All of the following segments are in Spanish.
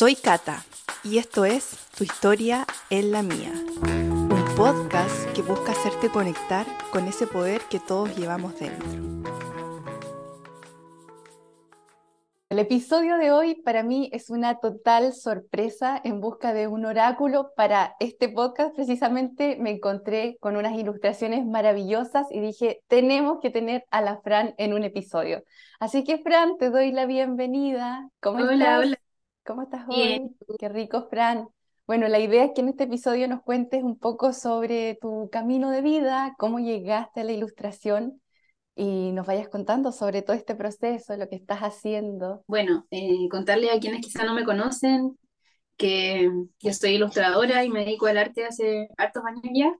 Soy Kata y esto es Tu historia en la mía, un podcast que busca hacerte conectar con ese poder que todos llevamos dentro. El episodio de hoy para mí es una total sorpresa en busca de un oráculo para este podcast. Precisamente me encontré con unas ilustraciones maravillosas y dije, tenemos que tener a la Fran en un episodio. Así que Fran, te doy la bienvenida. ¿Cómo hola, estás? Hola. ¿Cómo estás hoy? Qué rico, Fran. Bueno, la idea es que en este episodio nos cuentes un poco sobre tu camino de vida, cómo llegaste a la ilustración y nos vayas contando sobre todo este proceso, lo que estás haciendo. Bueno, eh, contarle a quienes quizá no me conocen que yo soy ilustradora y me dedico al arte hace hartos años ya.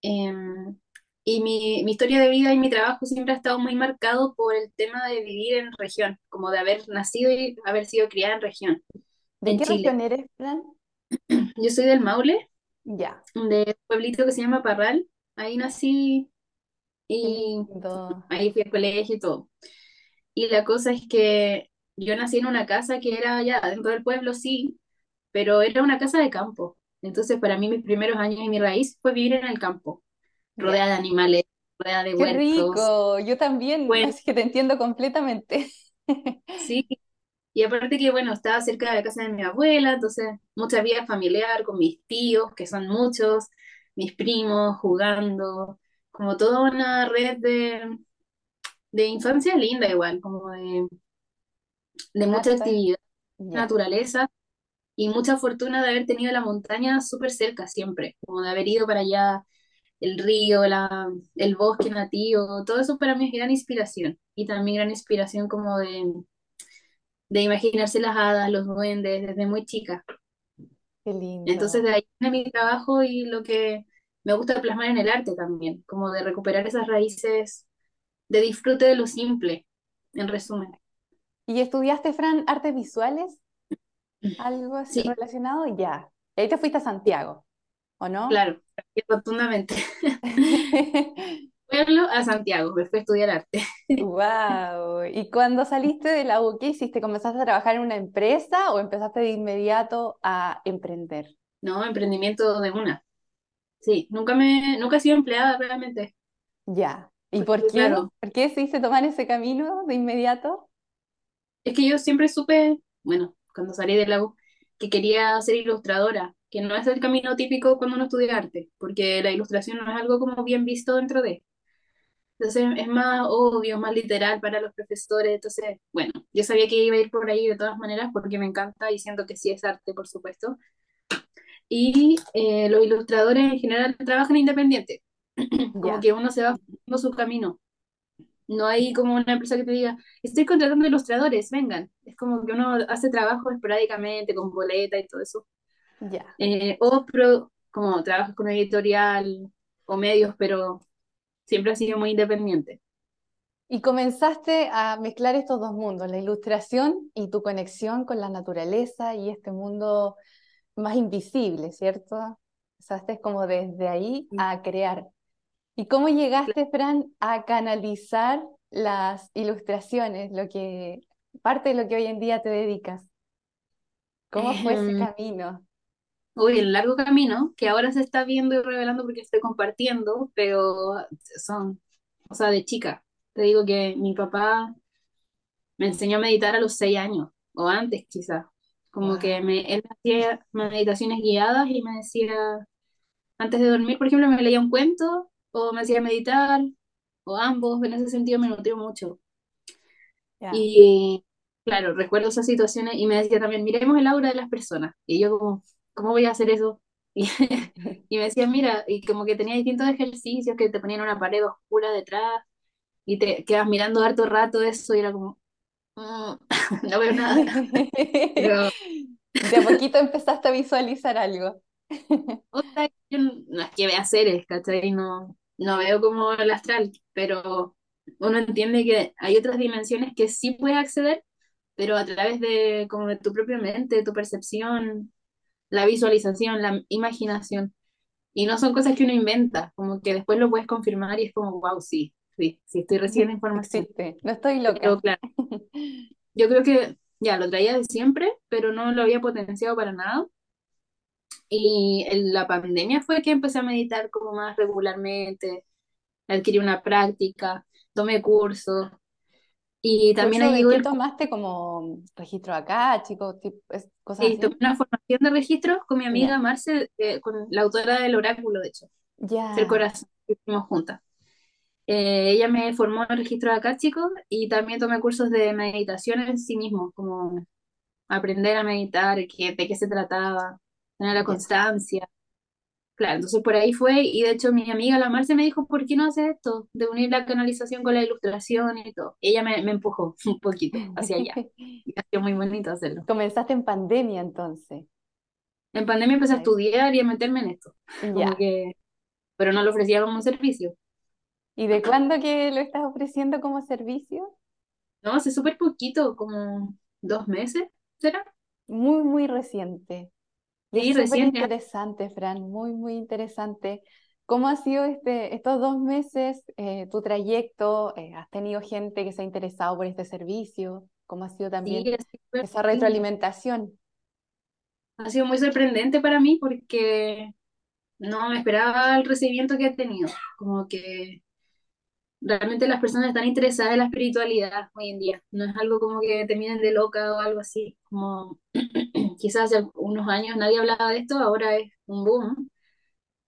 Em, y mi, mi, historia de vida y mi trabajo siempre ha estado muy marcado por el tema de vivir en región, como de haber nacido y haber sido criada en región. ¿De qué región eres, Fran? Yo soy del Maule, Ya, de un pueblito que se llama Parral. Ahí nací y ahí fui al colegio y todo. Y la cosa es que yo nací en una casa que era ya dentro del pueblo, sí, pero era una casa de campo. Entonces, para mí, mis primeros años y mi raíz fue vivir en el campo, rodeada de animales, rodeada de Qué huertos. rico, yo también, Bueno, así que te entiendo completamente. sí, y aparte que, bueno, estaba cerca de la casa de mi abuela, entonces mucha vida familiar con mis tíos, que son muchos, mis primos, jugando, como toda una red de, de infancia linda igual, como de, de mucha Harta, actividad, ya. naturaleza. Y mucha fortuna de haber tenido la montaña súper cerca siempre, como de haber ido para allá, el río, la, el bosque nativo, todo eso para mí es gran inspiración. Y también gran inspiración como de, de imaginarse las hadas, los duendes, desde muy chica. Qué Entonces lindo. de ahí viene mi trabajo y lo que me gusta plasmar en el arte también, como de recuperar esas raíces de disfrute de lo simple, en resumen. ¿Y estudiaste, Fran, artes visuales? ¿Algo así Sí, relacionado? Ya. Y ahí te fuiste a Santiago, ¿o no? claro, rotundamente. Pueblo a Santiago, me fui a estudiar arte. Wow. ¿Y cuando saliste de la U, qué hiciste? ¿Comenzaste a trabajar en una empresa o empezaste de inmediato a emprender? No, emprendimiento de una. Sí, nunca me, nunca he sido empleada realmente. Ya. ¿Y por qué? claro, ¿Por qué decidiste tomar ese camino de inmediato? es que yo siempre supe, bueno, cuando salí de la U, que quería ser ilustradora, que no es el camino típico cuando uno estudia arte, porque la ilustración no es algo como bien visto dentro de. Entonces es más obvio, más literal para los profesores. Entonces, bueno, yo sabía que iba a ir por ahí de todas maneras porque me encanta y siento que sí es arte, por supuesto. Y eh, los ilustradores en general trabajan independiente, como que uno se va haciendo su camino. No hay como una empresa que te diga, estoy contratando ilustradores, vengan. Es como que uno hace trabajo esporádicamente, con boleta y todo eso. Ya. Eh, o pro- como trabajas con editorial o medios, pero siempre ha sido muy independiente. Y comenzaste a mezclar estos dos mundos, la ilustración y tu conexión con la naturaleza y este mundo más invisible, ¿cierto? Empezaste como desde ahí a crear. ¿Y cómo llegaste, Fran, a canalizar las ilustraciones, lo que, parte de lo que hoy en día te dedicas? ¿Cómo fue ese Em, camino? Uy, el largo camino que ahora se está viendo y revelando porque estoy compartiendo, pero son, o sea, de chica. Te digo que mi papá me enseñó a meditar a los seis años, o antes quizás. Como que me, él hacía meditaciones guiadas y me decía, antes de dormir, por ejemplo, me leía un cuento o me hacía meditar, o ambos, en ese sentido me nutrió mucho. Y claro, recuerdo esas situaciones y me decía también, miremos el aura de las personas. Y yo como, ¿cómo voy a hacer eso? Y, y me decía, mira, y como que tenía distintos ejercicios que te ponían una pared oscura detrás y te quedas mirando harto rato eso y era como, "Mm, no veo nada. Pero De a poquito empezaste a visualizar algo. otra, yo no es que vea seres, ¿cachai? No, no veo como el astral, pero uno entiende que hay otras dimensiones que sí puedes acceder, pero a través de como de tu propia mente, tu percepción la visualización, la imaginación. Y no son cosas que uno inventa, como que después lo puedes confirmar y es como, wow, sí, sí, sí, estoy recibiendo información. No estoy Pero loca. claro, yo creo que ya lo traía de siempre, pero no lo había potenciado para nada. Y en la pandemia fue que empecé a meditar como más regularmente, adquirí una práctica, tomé cursos. Y también ¿Curso ahí de llegó qué el... tomaste como registro acá, chicos, cosas sí, tomé una formación de registros con mi amiga Ya, Marce, eh, con la autora del Oráculo, de hecho, ya, Corazón, que hicimos juntas. Eh, ella me formó en registro acá, chicos, y también tomé cursos de meditación en sí mismo, como aprender a meditar, qué- de qué se trataba, tener la constancia. Claro, entonces por ahí fue, y de hecho mi amiga la Marce me dijo, ¿por qué no haces esto? De unir la canalización con la ilustración y todo. Ella me, me empujó un poquito hacia allá, y ha sido muy bonito hacerlo. Comenzaste en pandemia entonces. En pandemia empecé a estudiar y a meterme en esto, Ya. que, pero no lo ofrecía como servicio. ¿Y de cuándo que lo estás ofreciendo como servicio? No, hace súper poquito, como dos meses, ¿será? Muy, muy reciente. Y es Sí, súper interesante, Fran, muy, muy interesante. ¿Cómo ha sido este, estos dos meses, eh, tu trayecto? Eh, ¿has tenido gente que se ha interesado por este servicio? ¿Cómo ha sido Sí, también es súper esa retroalimentación? Ha sido muy sorprendente para mí porque no me esperaba el recibimiento que he tenido. Como que realmente las personas están interesadas en la espiritualidad hoy en día. No es algo como que te miren de loca o algo así. Como quizás hace unos años nadie hablaba de esto, ahora es un boom.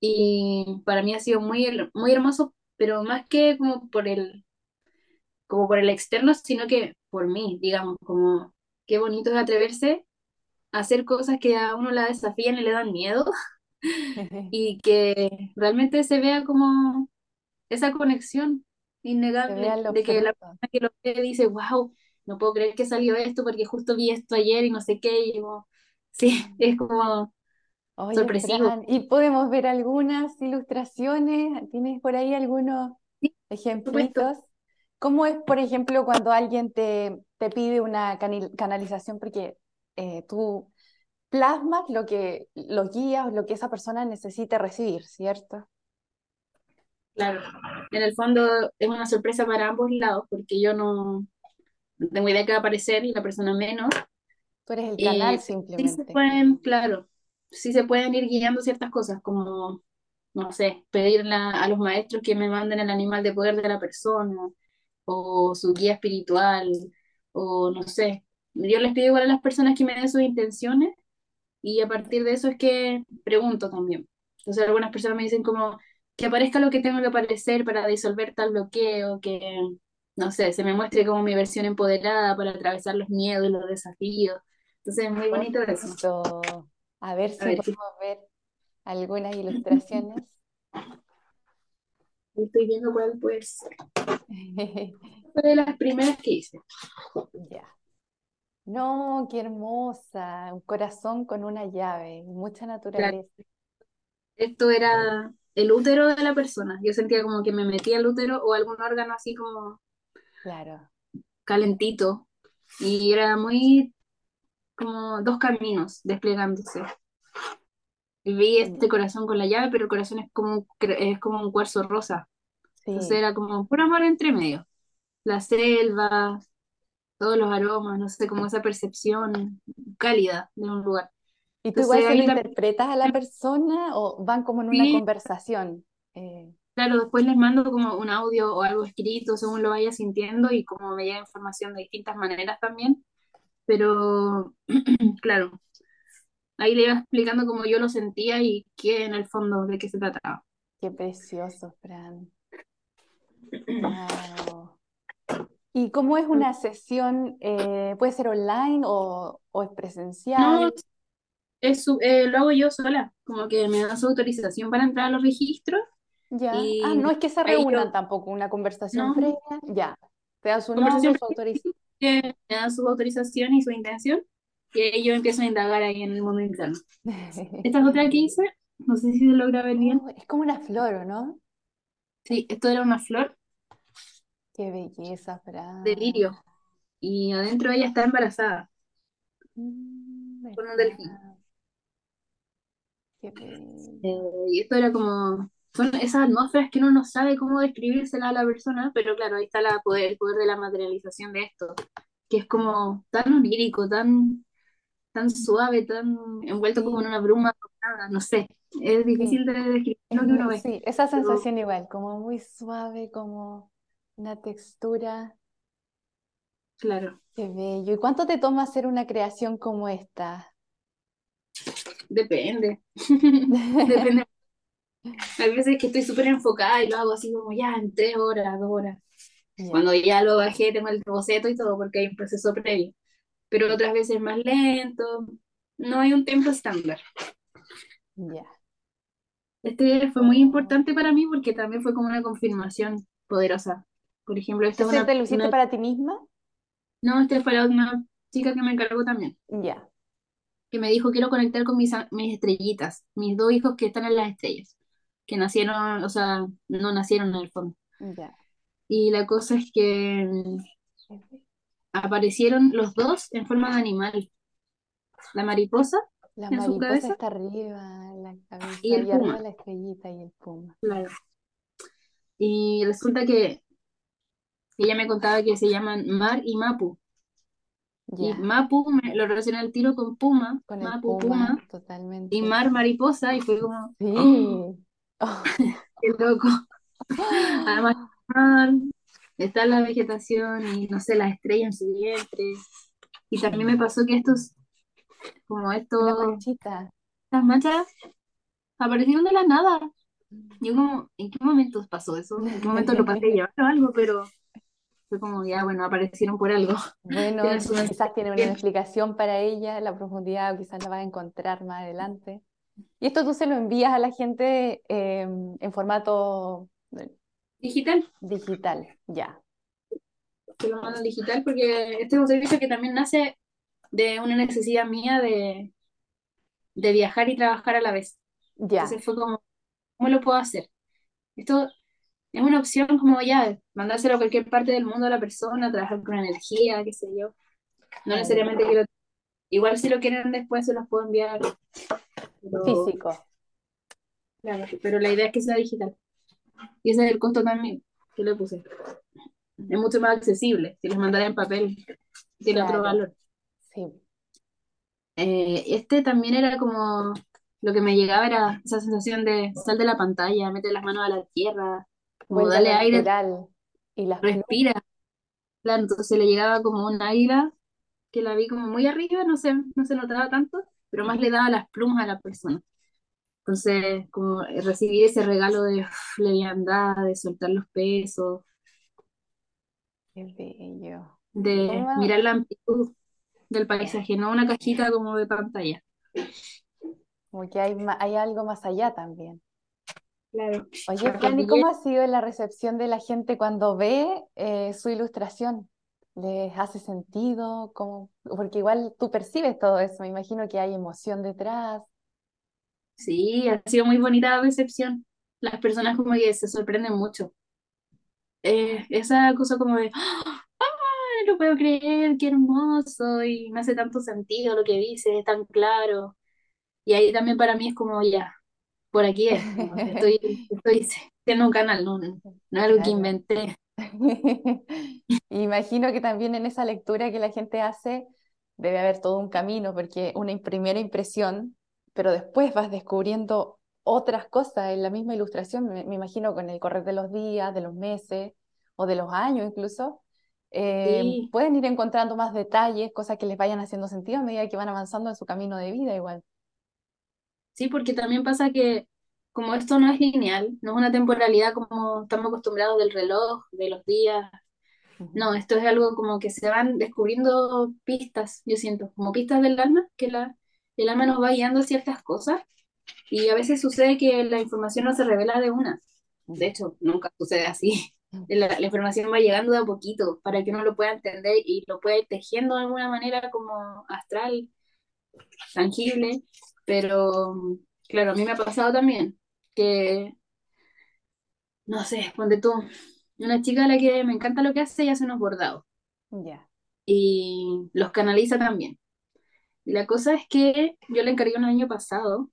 Y para mí ha sido muy, muy hermoso, pero más que como por el, como por el externo, sino que por mí, digamos, como qué bonito es atreverse a hacer cosas que a uno la desafían y le dan miedo y que realmente se vea como esa conexión innegable de que la persona que lo ve dice, wow, no puedo creer que salió esto porque justo vi esto ayer y no sé qué, y como, sí, es como Oye, sorpresivo. Fran, ¿y podemos ver algunas ilustraciones? ¿Tienes por ahí algunos Sí, ejemplitos? ¿Cómo es, por ejemplo, cuando alguien te, te pide una canalización? Porque eh, tú plasmas lo que los guías, lo que esa persona necesite recibir, ¿cierto? claro. En el fondo es una sorpresa para ambos lados porque yo no, no tengo idea qué va a aparecer y la persona menos. Tú eres el canal Y sí se simplemente. pueden, claro, sí se pueden ir guiando ciertas cosas como no sé, pedirle a los maestros que me manden el animal de poder de la persona, o su guía espiritual, o no sé. Yo les pido igual a las personas que me den sus intenciones y a partir de eso es que pregunto también. Entonces algunas personas me dicen como que aparezca lo que tengo que aparecer para disolver tal bloqueo, que no sé, se me muestre como mi versión empoderada para atravesar los miedos y los desafíos. Entonces es muy bonito eso. A ver A si sí, podemos ver algunas ilustraciones. estoy viendo cuál puede ser. Fue de las primeras que hice. Ya. No, qué hermosa. Un corazón con una llave y mucha Claro. naturaleza. Esto era el útero de la persona. Yo sentía como que me metía el útero o algún órgano así como Claro. calentito. Y era muy como dos caminos desplegándose. Vi este corazón con la llave, pero el corazón es como, un es como un cuarzo rosa. Entonces Sí. era como puro amor entre medio. La selva, todos los aromas, no sé, como esa percepción cálida de un lugar. ¿Y tú igual Entonces se lo interpretas a la persona o van como en una vi conversación? Eh, Claro, después les mando como un audio o algo escrito según lo vaya sintiendo y como me llega información de distintas maneras también. Pero claro, ahí le iba explicando cómo yo lo sentía y qué en el fondo de qué se trataba. qué precioso, Fran. Wow. ¿Y cómo es una sesión? Eh, ¿puede ser online o, o es No, presencial? es su- eh, lo hago yo sola, como que me dan su autorización para entrar a los registros Ya. Ah, no es que se yo, reúnan tampoco, una conversación no, previa. Ya. Te dan su nombre, su autorización. Que me dan su autorización y su intención y ahí yo empiezo a indagar ahí en el mundo interno. Esta es otra que hice, no sé si se logra ver bien. Oh, es como una flor, ¿o no? Sí, esto era una flor Qué belleza, de Fran. lirio y adentro ella está embarazada Mm, con un delfín. Qué Eh, y esto era como, son esas atmósferas que uno no sabe cómo describírsela a la persona, pero claro, ahí está la poder, el poder de la materialización de esto, que es como tan onírico, tan, tan suave, tan envuelto como en una bruma, no sé, es sí, difícil de describir es lo que uno ve, sí, esa pero sensación igual, como muy suave, como una textura. claro, Qué bello. ¿Y cuánto te toma hacer una creación como esta? depende, depende. Hay veces que estoy súper enfocada y lo hago así como ya en tres horas, dos horas. Cuando ya lo bajé, tengo el boceto y todo porque hay un proceso previo, pero otras veces más lento, no hay un tiempo estándar. ya. Este fue muy importante para mí porque también fue como una confirmación poderosa. Por ejemplo, esta es ¿Ese una, te lo hiciste una para ti misma? no, esta fue la- una chica que me encargó también, Ya, que me dijo quiero conectar con mis, mis estrellitas, mis dos hijos que están en las estrellas, que nacieron, o sea, no nacieron en el fondo. Y la cosa es que mm, aparecieron los dos en forma de animal, la mariposa La en su mariposa cabeza está arriba, en la y el y arriba puma, la estrellita y el puma. claro. Y resulta que ella me contaba que se llaman Mar y Mapu. Y Mapu me lo relacioné al tiro con Puma, con el Mapu, puma, Puma, y totalmente. Mar, Mariposa, y fue como, ¡oh, qué loco! Además, está la vegetación y no sé, las estrellas en su vientre. Y también me pasó que estos, como estos, estas manchas aparecieron de la nada. Yo como, ¿en qué momento pasó eso? ¿En qué momento lo pasé llevar o algo? Pero fue como, ya, bueno, aparecieron por algo. Bueno, quizás tiene una explicación para ella, la profundidad, o quizás la vas a encontrar más adelante. Y esto tú se lo envías a la gente eh, en formato eh, Digital, digital, ya, que lo mando digital porque este es un servicio que también nace de una necesidad mía de, de viajar y trabajar a la vez. ya. Entonces fue como, ¿cómo lo puedo hacer? Esto es una opción como ya, mandárselo a cualquier parte del mundo a la persona, trabajar con energía, qué sé yo. No necesariamente quiero, igual si lo quieren después se los puedo enviar, pero, físico, claro, pero la idea es que sea digital. Y ese es el costo también que le puse. Es mucho más accesible. Si les mandara en papel, tiene otro valor. sí. Eh, este también era como lo que me llegaba era esa sensación de sal de la pantalla, mete las manos a la tierra, como Vuelve a dale aire. Y las respira. Claro, entonces le llegaba como un águila que la vi como muy arriba, no se, no se notaba tanto, pero más le daba las plumas a la persona. Entonces, como recibir ese regalo de uf, leviandad, de soltar los pesos, qué bello. de mirar la amplitud del paisaje, no una cajita como de pantalla. como que hay, hay algo más allá también. Claro. Oye, Fran, ¿y cómo ha sido la recepción de la gente cuando ve eh, su ilustración? ¿Les hace sentido? ¿Cómo? Porque igual tú percibes todo eso, me imagino que hay emoción detrás. sí, ha sido muy bonita la recepción. Las personas como que se sorprenden mucho. Eh, esa cosa como de, ¡Ah! no lo puedo creer, qué hermoso, y me hace tanto sentido lo que dices, es tan claro. Y ahí también para mí es como, ya, por aquí es, estoy, estoy haciendo un canal, no, no, es algo que Claro. inventé. Imagino que también en esa lectura que la gente hace debe haber todo un camino, porque una im- primera impresión, pero después vas descubriendo otras cosas en la misma ilustración, me, me imagino con el correr de los días, de los meses o de los años incluso, eh, Sí, pueden ir encontrando más detalles, cosas que les vayan haciendo sentido a medida que van avanzando en su camino de vida igual. sí, porque también pasa que como esto no es lineal, no es una temporalidad como estamos acostumbrados del reloj, de los días, no, esto es algo como que se van descubriendo pistas, yo siento, como pistas del alma, que la, el alma nos va guiando a ciertas cosas y a veces sucede que la información no se revela de una. De hecho, nunca sucede así. La, la información va llegando de a poquito para que uno lo pueda entender y lo pueda ir tejiendo de alguna manera como astral, tangible. Pero, claro, a mí me ha pasado también que, no sé, ponte tú, una chica a la que me encanta lo que hace y hace unos bordados Ya. y los canaliza también. Y la cosa es que yo le encargué un año pasado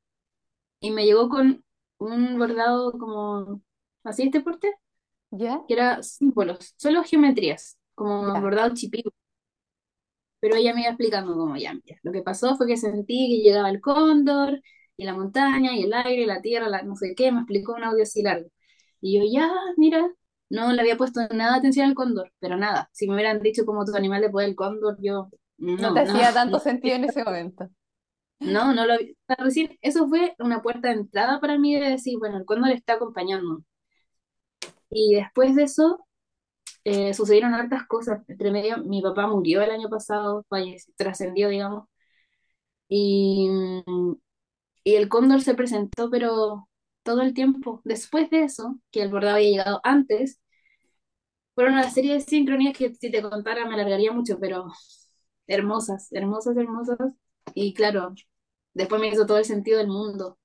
y me llegó con un bordado como así este porte ¿Ya? que era símbolos, solo geometrías, como Ya. bordado chipil. pero ella me iba explicando como ya, mira, lo que pasó fue que sentí que llegaba el cóndor, y la montaña, y el aire, y la tierra, la no sé qué, me explicó un audio así largo. Y yo, ya, mira, no le había puesto nada de atención al cóndor, pero nada, si me hubieran dicho como tu animal después del cóndor, yo, No no, te no, hacía tanto no, sentido en ese momento. no, no lo sea, Recién, eso fue una puerta de entrada para mí de decir, bueno, el cóndor está acompañando. Y después de eso, eh, sucedieron hartas cosas. Entre medio, mi papá murió el año pasado, falleció, trascendió, digamos. Y, y el cóndor se presentó, pero todo el tiempo. Después de eso, que el bordado había llegado antes, fueron una serie de sincronías que si te contara me alargaría mucho, pero hermosas, hermosas, hermosas. Y claro, después me hizo todo el sentido del mundo.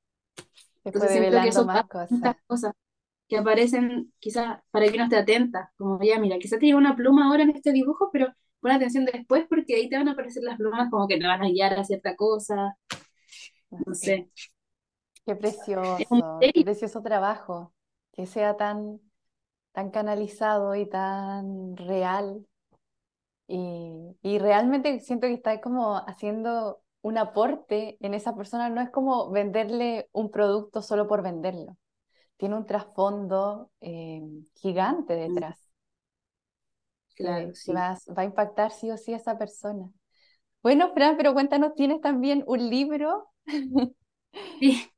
Entonces siento que eso más pasa cosas. cosas que aparecen quizás para que no esté atenta, como ya, mira, quizás te llega una pluma ahora en este dibujo, pero pon atención después porque ahí te van a aparecer las plumas como que te van a guiar a cierta cosa, no sé, Qué precioso, qué precioso trabajo, que sea tan, tan canalizado y tan real. Y, y realmente siento que está como haciendo un aporte en esa persona, no es como venderle un producto solo por venderlo, tiene un trasfondo eh, gigante Mm, detrás, claro, que, sí. va, a- va a impactar sí o sí a esa persona. Bueno, Fran, pero cuéntanos, ¿tienes también un libro? Sí,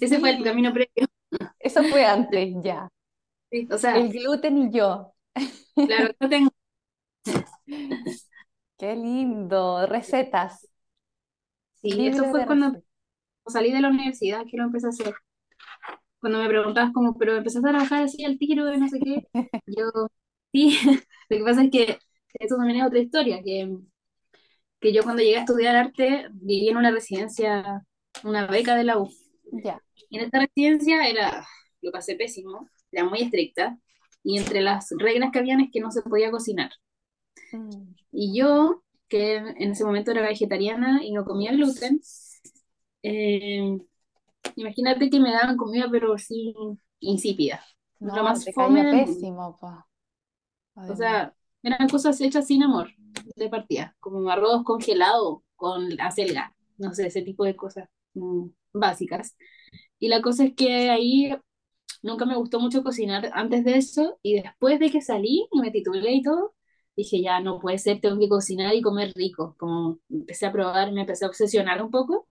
ese fue el camino previo, eso fue antes, ya. sí, o sea, El gluten y yo. claro, no tengo, Qué lindo. Recetas. sí, eso Libro de fue cuando recetas. salí de la universidad que lo empecé a hacer, cuando me preguntabas como, pero empezaste a trabajar así al tiro y no sé qué, yo, sí, lo que pasa es que eso también es otra historia, que que yo cuando llegué a estudiar arte viví en una residencia, una beca de la U. Ya. Y en esta residencia era, lo pasé pésimo, era muy estricta, y entre las reglas que habían es que no se podía cocinar. Mm, Y yo, que en ese momento era vegetariana y no comía gluten, eh, imagínate que me daban comida pero así insípida, lo No, más te fome caía pésimo, pues. O sea, eran cosas hechas sin amor de partida, como arroz congelado con acelga, no sé, ese tipo de cosas mm, básicas. Y la cosa es que ahí nunca me gustó mucho cocinar antes de eso y después de que salí y me titulé y todo, dije ya no puede ser, tengo que cocinar y comer rico. Como empecé a probar, me empecé a obsesionar un poco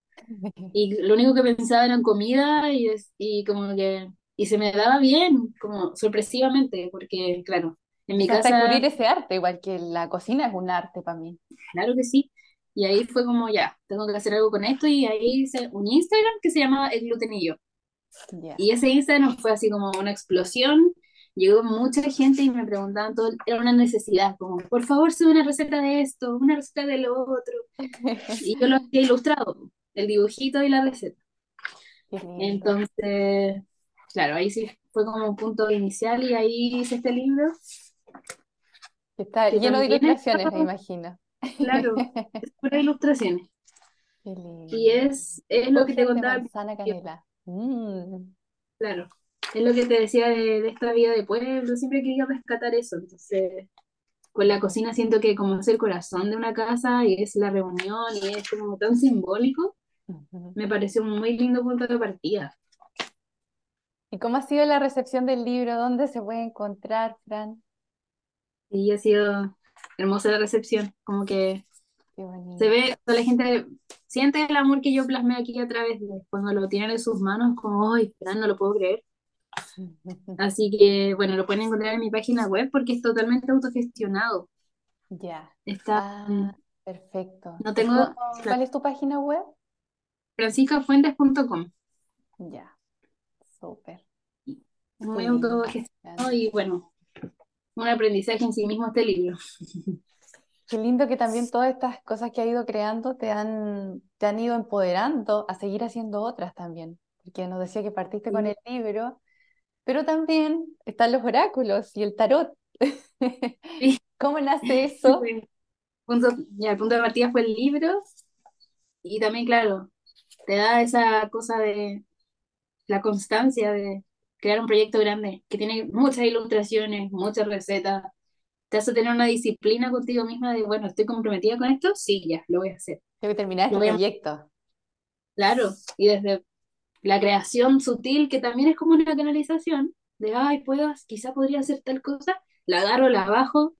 y lo único que pensaba era en comida y, y como que y se me daba bien, como sorpresivamente, porque claro, en mi Empezaste a descubrir casa ese arte, igual que la cocina es un arte para mí. Claro que sí. Y ahí fue como, ya, tengo que hacer algo con esto. Y ahí hice un Instagram que se llamaba El Gluten y Yo. Ya. Y ese Instagram fue así como una explosión. Llegó mucha gente y me preguntaban todo, era una necesidad, como, por favor, sube una receta de esto, una receta de lo otro. Y yo lo hacía ilustrado, el dibujito y la receta. Entonces, claro, ahí sí fue como un punto inicial y ahí hice este libro, Está que lleno de ilustraciones, me imagino. claro, es pura ilustraciones. Y es, es lo que te contaba manzana canela. Mm, Claro, es lo que te decía de, de esta vida de pueblo, siempre querido rescatar eso, entonces con la cocina siento que como es el corazón de una casa y es la reunión y es como tan simbólico, me pareció un muy lindo punto de partida. ¿Y cómo ha sido la recepción del libro? ¿Dónde se puede encontrar, Fran? Y ha sido hermosa la recepción, como que se ve, toda la gente siente el amor que yo plasmé aquí a través de, cuando lo tienen en sus manos, como, ay, no lo puedo creer. Así que, bueno, lo pueden encontrar en mi página web porque es totalmente autogestionado. Ya. Está, mm, Ah, perfecto. no ¿Y tengo, cuál es tu página web? franciscafuentes.com. Ya, súper. Es Qué muy autogestionado y bueno, un aprendizaje en sí mismo este libro. Qué lindo que también todas estas cosas que has ido creando te han, te han ido empoderando a seguir haciendo otras también. Porque nos decía que partiste con Sí, el libro, pero también están los oráculos y el tarot. sí, ¿Cómo nace sí, eso? punto, ya, el punto de partida fue el libro y también, claro, te da esa cosa de la constancia de crear un proyecto grande que tiene muchas ilustraciones, muchas recetas te hace tener una disciplina contigo misma de, bueno, estoy comprometida con esto, sí, ya, lo voy a hacer. Tengo que terminar este a- proyecto. claro, y desde la creación sutil, que también es como una canalización, de, ay, puedo, quizá podría hacer tal cosa, la agarro, la bajo,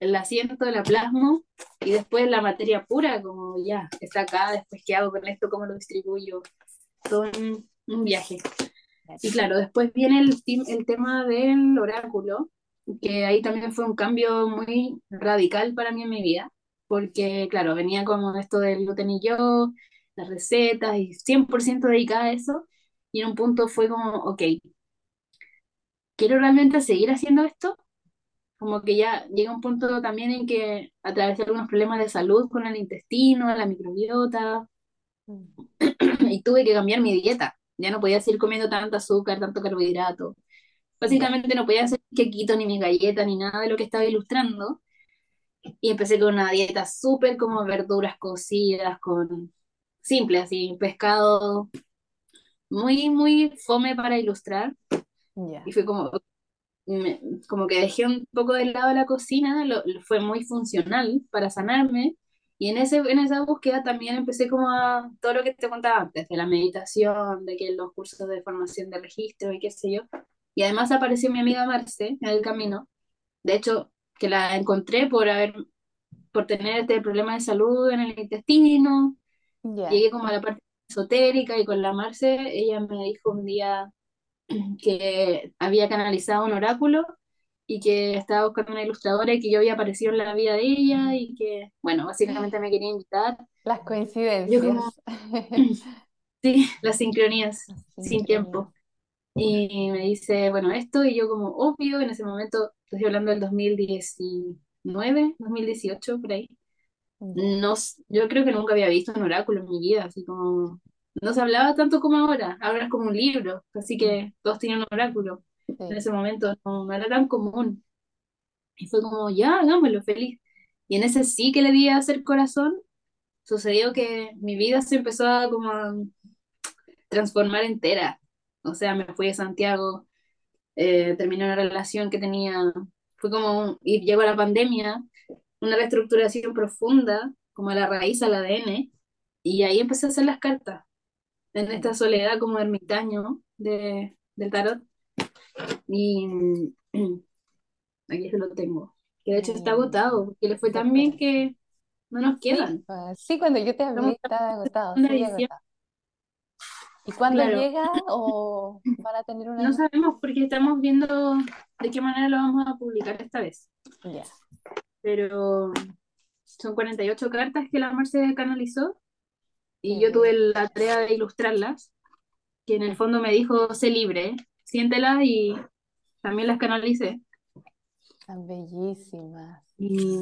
la siento, la plasmo, y después la materia pura, como ya, está acá, después qué hago con esto, cómo lo distribuyo, todo un, un viaje. Y claro, después viene el, el tema del oráculo, que ahí también fue un cambio muy radical para mí en mi vida, porque claro, venía como esto del gluten y yo, las recetas, y 100% dedicada a eso, y en un punto fue como, ok, ¿quiero realmente seguir haciendo esto? Como que ya llega un punto también en que atravesé algunos problemas de salud con el intestino, la microbiota, Mm. y tuve que cambiar mi dieta. Ya no podía seguir comiendo tanto azúcar, tanto carbohidrato. Básicamente no podía hacer quequito ni mi galleta ni nada de lo que estaba ilustrando. Y empecé con una dieta súper como verduras cocidas, con simple así, pescado, muy, muy fome para ilustrar. Y fue como, me- como que dejé un poco de lado la cocina, lo, lo- fue muy funcional para sanarme. Y en ese, en esa búsqueda también empecé como a todo lo que te contaba antes, de la meditación, de que los cursos de formación de registro y qué sé yo. Y además apareció mi amiga Marce en el camino. De hecho, que la encontré por haber, por tener este problema de salud en el intestino. Ya. Llegué como a la parte esotérica y con la Marce, ella me dijo un día que había canalizado un oráculo y que estaba buscando una ilustradora y que yo había aparecido en la vida de ella y que, bueno, básicamente me quería invitar. Las coincidencias. como, sí, las sincronías, Las sin tiempo. Y me dice, bueno, esto, y yo como, obvio, en ese momento, estoy hablando del 2019, 2018, por ahí. No, yo creo que nunca había visto un oráculo en mi vida, así como, no se hablaba tanto como ahora, ahora es como un libro, así que todos tienen un oráculo. En Sí. ese momento no, no era tan común. Y fue como, ya, hagámoslo, feliz. Y en ese sí que le di a hacer corazón, sucedió que mi vida se empezó a como transformar entera. O sea, me fui a Santiago, eh, terminé una relación que tenía, fue como, y llegó la pandemia, una reestructuración profunda, como a la raíz al ADN, y ahí empecé a hacer las cartas, en esta soledad como ermitaño de, del tarot. Y aquí se lo tengo. Que de hecho está agotado, porque le fue tan bien que no nos Sí, quedan. pues, sí, cuando yo te hablé estaba agotado, edición. agotado. ¿Y cuándo Claro, llega o van a tener una no sabemos porque estamos viendo de qué manera lo vamos a publicar esta vez. Ya. Pero son 48 cartas que la Marce canalizó y yo tuve la tarea de ilustrarlas, que en el fondo me dijo, sé libre, siéntelas y también las canalicé. Tan bellísimas. Y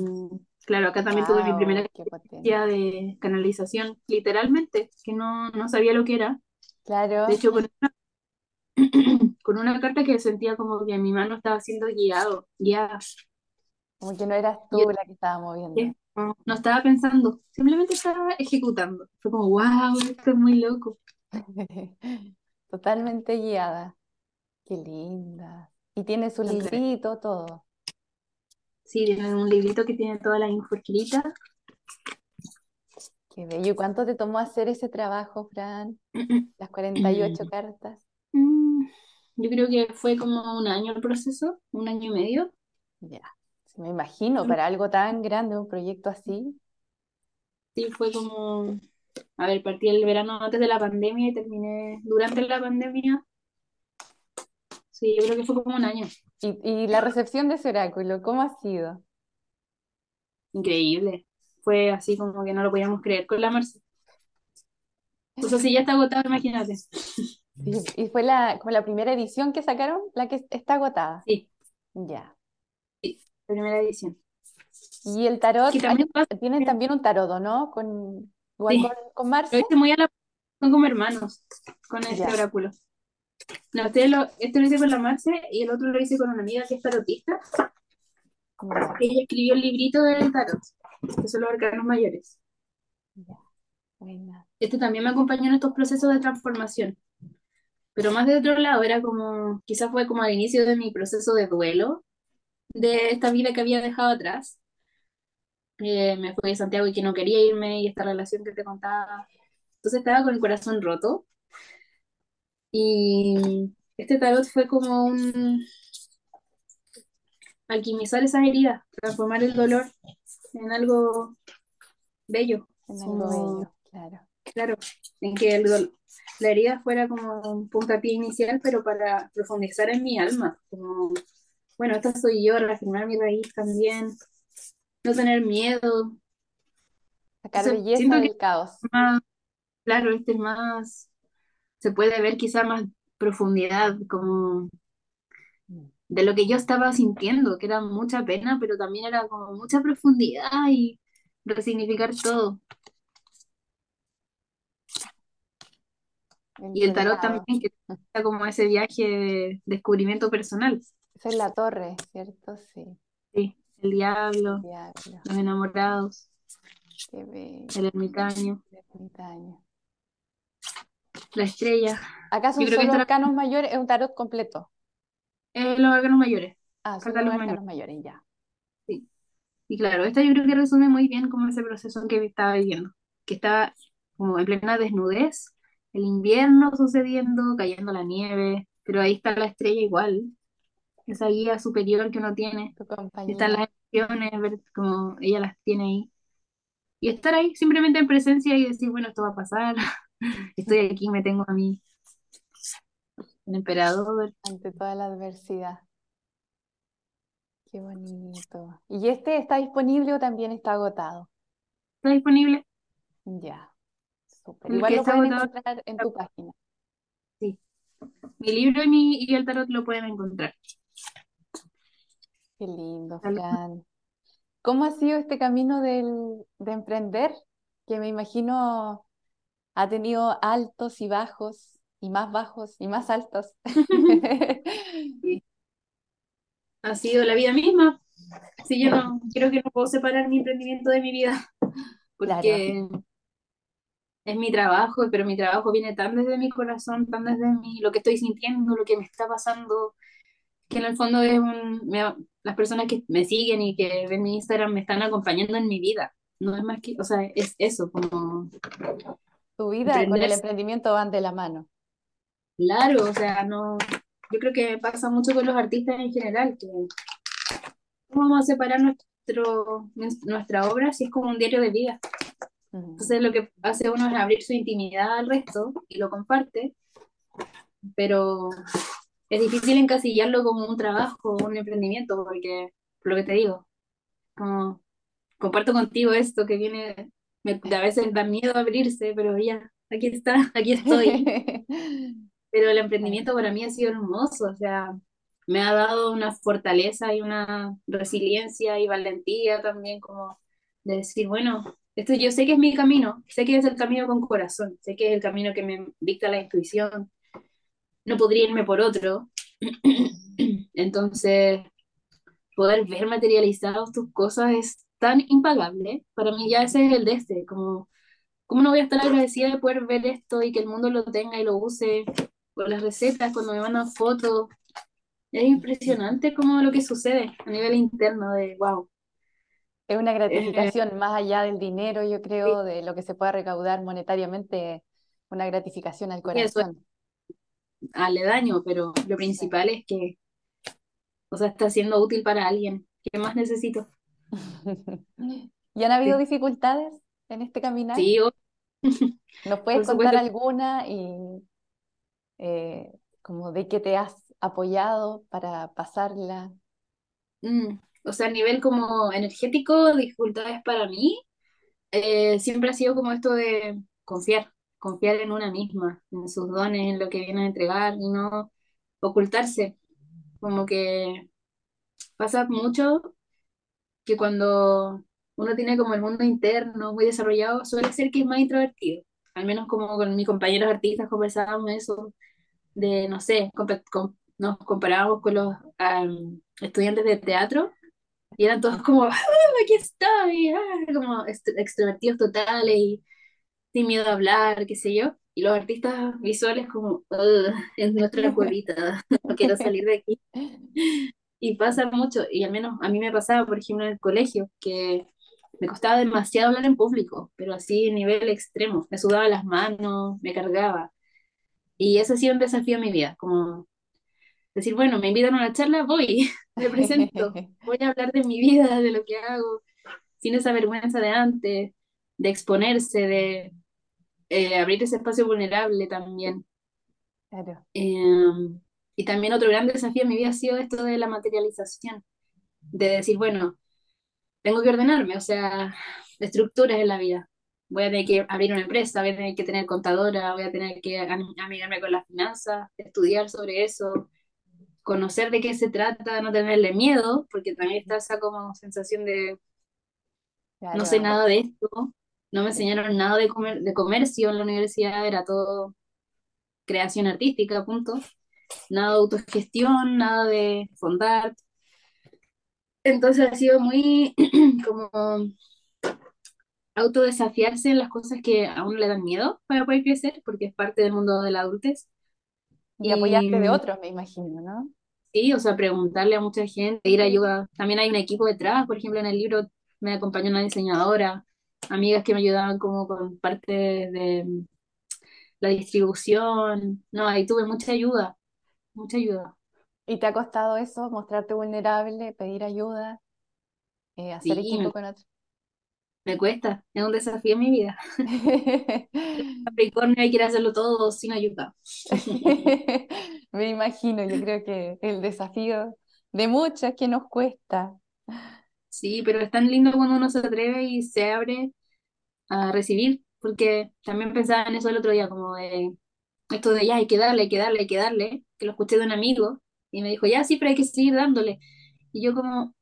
claro, acá también tuve mi primera experiencia de canalización, literalmente, que no, no sabía lo que era. Claro. De hecho, con una, con una carta que sentía como que mi mano estaba siendo guiado, guiada. Como que no eras yo tú la que estaba moviendo. no, no estaba pensando, simplemente estaba ejecutando. Fue como, wow, esto es muy loco. Totalmente guiada. Qué linda. Y tiene su librito, todo. Sí, tienen un librito que tiene toda la info escrita. Qué bello. ¿Y cuánto te tomó hacer ese trabajo, Fran? Las 48 cartas. Mm, Yo creo que fue como un año el proceso, un año y medio. Ya. Me imagino, para algo tan grande, un proyecto así. Sí, fue como, a ver, partí el verano antes de la pandemia y terminé durante la pandemia. Sí, yo creo que fue como un año. Y, y la recepción de ese oráculo, ¿cómo ha sido? Increíble. Fue así como que no lo podíamos creer con la Marce. O sea, si ya está agotado, imagínate. Y, y fue la, como la primera edición que sacaron, la que está agotada. Sí, Ya. la primera edición. Y el tarot, Que también tienen también un tarot, ¿o ¿no? Con, igual sí, con, con lo Marce. hice muy a la son como hermanos con este Ya. oráculo. No, este lo, este lo hice con la Marce y el otro lo hice con una amiga que es tarotista. Ella escribió el librito del tarot, que son los arcanos mayores. Este también me acompañó en estos procesos de transformación, pero más de otro lado, era como, quizás fue como al inicio de mi proceso de duelo, de esta vida que había dejado atrás. Eh, me fui de Santiago y que no quería irme y esta relación que te contaba. Entonces estaba con el corazón roto y este tarot fue como un alquimizar esas heridas, transformar el dolor en algo bello. En algo Como, bello, claro. claro, en que el la herida fuera como un puntapié inicial, pero para profundizar en mi alma. Como, bueno, esta soy yo, reafirmar mi raíz también, no tener miedo. Sacar Entonces, belleza siento que del caos. más, claro, este es más, se puede ver quizá más profundidad, como de lo que yo estaba sintiendo, que era mucha pena, pero también era como mucha profundidad y resignificar todo. Y el tarot también, que era como ese viaje de descubrimiento personal. Esa es la torre, ¿cierto? Sí. Sí, el diablo, Diablo. los enamorados, el ermitaño, ermitaño. La estrella. Acá son solo arcanos mayores, es un tarot completo. los órganos mayores, Ah, son los arcanos mayores, ya. Sí. Y claro, esta yo creo que resume muy bien como ese proceso que estaba viviendo, que estaba como en plena desnudez, el invierno sucediendo, cayendo la nieve, pero ahí está la estrella igual, esa guía superior que uno tiene, están las emociones, ver como ella las tiene ahí, y estar ahí simplemente en presencia y decir, bueno, esto va a pasar, estoy aquí, me tengo a mí, el emperador, Ante toda la adversidad. Qué bonito. ¿Y este está disponible o también está agotado? está disponible, Ya. Igual lo pueden agotado, encontrar en tu página. sí. Mi libro y, mi, y el tarot lo pueden encontrar. Qué lindo, Fran. ¿Cómo ha sido este camino del, de emprender? Que me imagino ha tenido altos y bajos, y más bajos y más altos. Sí. ha sido la vida misma. Sí, yo no, creo que no puedo separar mi emprendimiento de mi vida, Claro. porque es mi trabajo, pero mi trabajo viene tan desde mi corazón, tan desde mi, lo que estoy sintiendo, lo que me está pasando, que en el fondo es un, me- las personas que me siguen y que ven mi Instagram me están acompañando en mi vida. No es más que, o sea, es eso, como Tu vida con el emprendimiento van de la mano. claro, o sea, no, yo creo que pasa mucho con los artistas en general, que ¿cómo vamos a separar nuestro, nuestra obra si es como un diario de vida? Entonces lo que hace uno es abrir su intimidad al resto y lo comparte, pero es difícil encasillarlo como un trabajo o un emprendimiento, porque, por lo que te digo, como comparto contigo esto que viene, me, a veces da miedo abrirse, pero ya, aquí está, aquí estoy. Pero el emprendimiento para mí ha sido hermoso, o sea, me ha dado una fortaleza y una resiliencia y valentía también, como de decir, bueno, esto yo sé que es mi camino, sé que es el camino con corazón, sé que es el camino que me dicta la intuición, no podría irme por otro. Entonces, poder ver materializados tus cosas es tan impagable. Para mí ya ese es el de este, como, ¿cómo no voy a estar agradecida de poder ver esto y que el mundo lo tenga y lo use? Con las recetas, cuando me mandan fotos, es impresionante como lo que sucede a nivel interno de, wow. Es una Eh, gratificación más allá del dinero, yo sí, creo, de lo que se pueda recaudar monetariamente, una gratificación al eso corazón. aledaño, pero lo Sí. principal es que, o sea, está siendo útil para alguien. ¿Qué más necesito? ¿Y han habido Sí, dificultades en este caminar? sí, ¿Nos puedes contar alguna y eh, como de qué te has apoyado para pasarla? Mm, O sea, a nivel como energético, dificultades para mí, eh, siempre ha sido como esto de confiar, confiar en una misma, en sus dones, en lo que viene a entregar y no ocultarse. Como que pasa mucho que cuando uno tiene como el mundo interno muy desarrollado, suele ser que es más introvertido. Al menos como con mis compañeros artistas conversábamos eso, de, no sé, compa- com- nos comparábamos con los am, estudiantes de teatro y eran todos como, ¡Ah, aquí estoy, ah", como ext- extrovertidos totales y sin miedo a hablar, qué sé yo. Y los artistas visuales como, "Ugh, es nuestra cuevita, no quiero salir de aquí. Y pasa mucho, y al menos a mí me pasaba, por ejemplo, en el colegio, que me costaba demasiado hablar en público, pero así a nivel extremo. Me sudaba las manos, me cargaba. Y eso ha sido un desafío en mi vida, como decir, bueno, me invitan a una charla, voy, me presento, voy a hablar de mi vida, de lo que hago, sin esa vergüenza de antes, de exponerse, de eh, abrir ese espacio vulnerable también. Claro. Em, y también otro gran desafío en mi vida ha sido esto de la materialización, de decir, bueno, tengo que ordenarme, o sea, estructuras en la vida. Voy a tener que abrir una empresa, voy a tener que tener contadora, voy a tener que am- amigarme con las finanzas, estudiar sobre eso, conocer de qué se trata, no tenerle miedo, porque también está esa como sensación de no sé nada de esto, no me enseñaron nada de, comer- de comercio en la universidad, era todo creación artística, punto. Nada de autogestión, nada de fondar. Entonces ha sido muy como autodesafiarse en las cosas que a uno le dan miedo para poder crecer, porque es parte del mundo de la adultez. Y Y apoyarte de otros, me imagino, ¿no? sí, o sea, preguntarle a mucha gente, ir a ayuda. También hay un equipo detrás, por ejemplo, en el libro me acompañó una diseñadora, amigas que me ayudaban como con parte de la distribución. No, ahí tuve mucha ayuda, mucha ayuda. ¿Y te ha costado eso, mostrarte vulnerable, pedir ayuda, eh, hacer Sí, equipo me, con otros? me cuesta, es un desafío en mi vida. Capricornio quiere hacerlo todo sin ayuda. Me imagino, yo creo que el desafío de muchas que nos cuesta. Sí, pero es tan lindo cuando uno se atreve y se abre a recibir, porque también pensaba en eso el otro día, como de esto de ya hay que darle, hay que darle, hay que darle, que lo escuché de un amigo y me dijo, ya sí, pero hay que seguir dándole. Y yo como,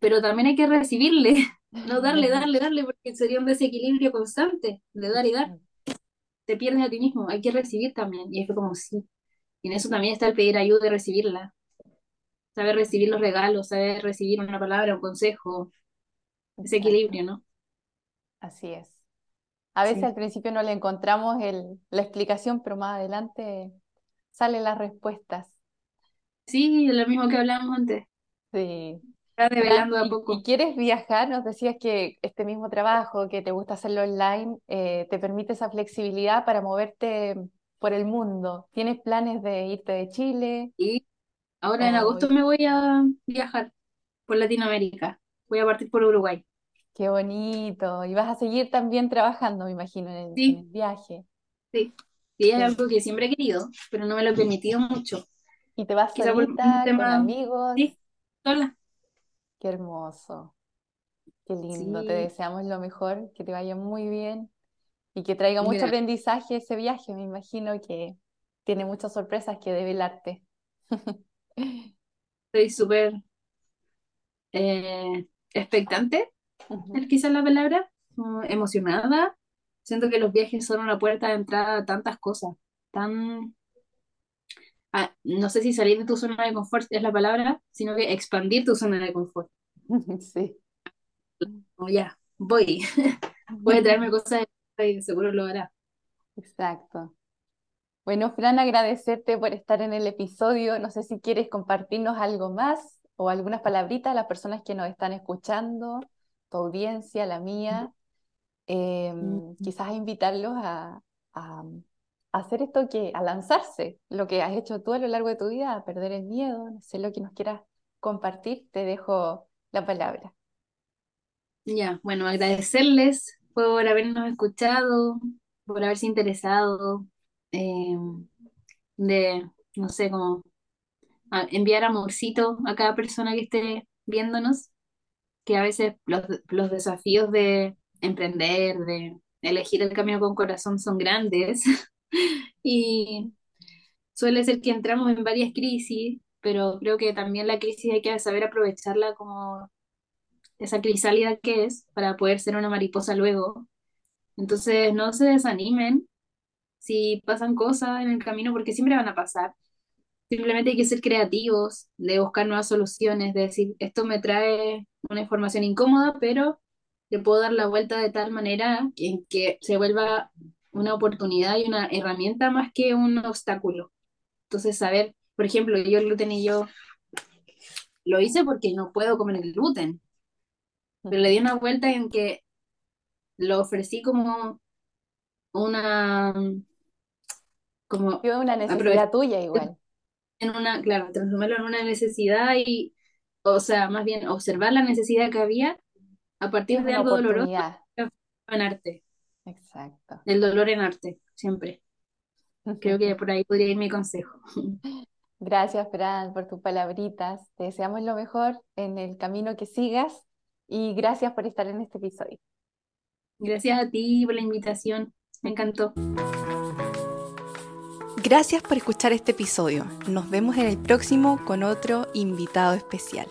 pero también hay que recibirle, no darle, darle, darle, porque sería un desequilibrio constante de dar y dar, te pierdes a ti mismo, hay que recibir también. Y fue como, sí, y en eso también está el pedir ayuda y recibirla, saber recibir los regalos, saber recibir una palabra, un consejo, ese equilibrio, ¿no? así es. A veces al Sí. principio no le encontramos el- la explicación, pero más adelante salen las respuestas. Sí, lo mismo que hablábamos antes, Sí. está revelando a ¿y, y poco. quieres viajar? Nos decías que este mismo trabajo, que te gusta hacerlo online, eh, te permite esa flexibilidad para moverte por el mundo. ¿Tienes planes de irte de Chile? Y ahora en agosto me voy a viajar por Latinoamérica, voy a partir por Uruguay. Qué bonito. Y vas a seguir también trabajando, me imagino, en el, en Sí, el viaje. sí, sí, es algo que siempre he querido, pero no me lo he permitido mucho. Y te vas Quizá por un solita, con tema, amigos. sí, sola. Qué hermoso, qué lindo. Te Sí, deseamos lo mejor, que te vaya muy bien y que traiga mucho gracias. aprendizaje ese viaje. Me imagino que tiene muchas sorpresas que develarte. Estoy súper eh, expectante, Quizás la palabra, emocionada. Siento que los viajes son una puerta de entrada a tantas cosas, tan ah, no sé si salir de tu zona de confort es la palabra, sino que expandir tu zona de confort. Sí. Ya, voy, voy a traerme cosas de y seguro lo hará. Exacto. Bueno, Fran, agradecerte por estar en el episodio. No sé si quieres compartirnos algo más o algunas palabritas a las personas que nos están escuchando, tu audiencia, la mía. Em, quizás invitarlos a, a- a hacer esto que, a lanzarse, lo que has hecho tú a lo largo de tu vida, a perder el miedo, no sé lo que nos quieras compartir, te dejo la palabra. Ya, bueno, agradecerles por habernos escuchado, por haberse interesado, eh, de, no sé, como enviar amorcito a cada persona que esté viéndonos, que a veces los, los desafíos de emprender, de elegir el camino con corazón son grandes y suele ser que entramos en varias crisis, pero creo que también la crisis hay que saber aprovecharla como esa crisálida que es para poder ser una mariposa luego. Entonces no se desanimen si pasan cosas en el camino porque siempre van a pasar. Simplemente hay que ser creativos, de buscar nuevas soluciones, de decir, esto me trae una información incómoda, pero le puedo dar la vuelta de tal manera en que se vuelva una oportunidad y una herramienta más que un obstáculo. Entonces, saber, por ejemplo, yo, Gluten y yo lo hice porque no puedo comer el gluten. Pero le di una vuelta en que lo ofrecí como una como una necesidad tuya igual. En una, claro, transformarlo en una necesidad y, o sea, más bien observar la necesidad que había a partir de algo doloroso en arte. Exacto. El dolor en arte, siempre. Creo que por ahí podría ir mi consejo. Gracias, Fran, por tus palabritas. Te deseamos lo mejor en el camino que sigas y gracias por estar en este episodio. Gracias a ti por la invitación. Me encantó. Gracias por escuchar este episodio. Nos vemos en el próximo con otro invitado especial.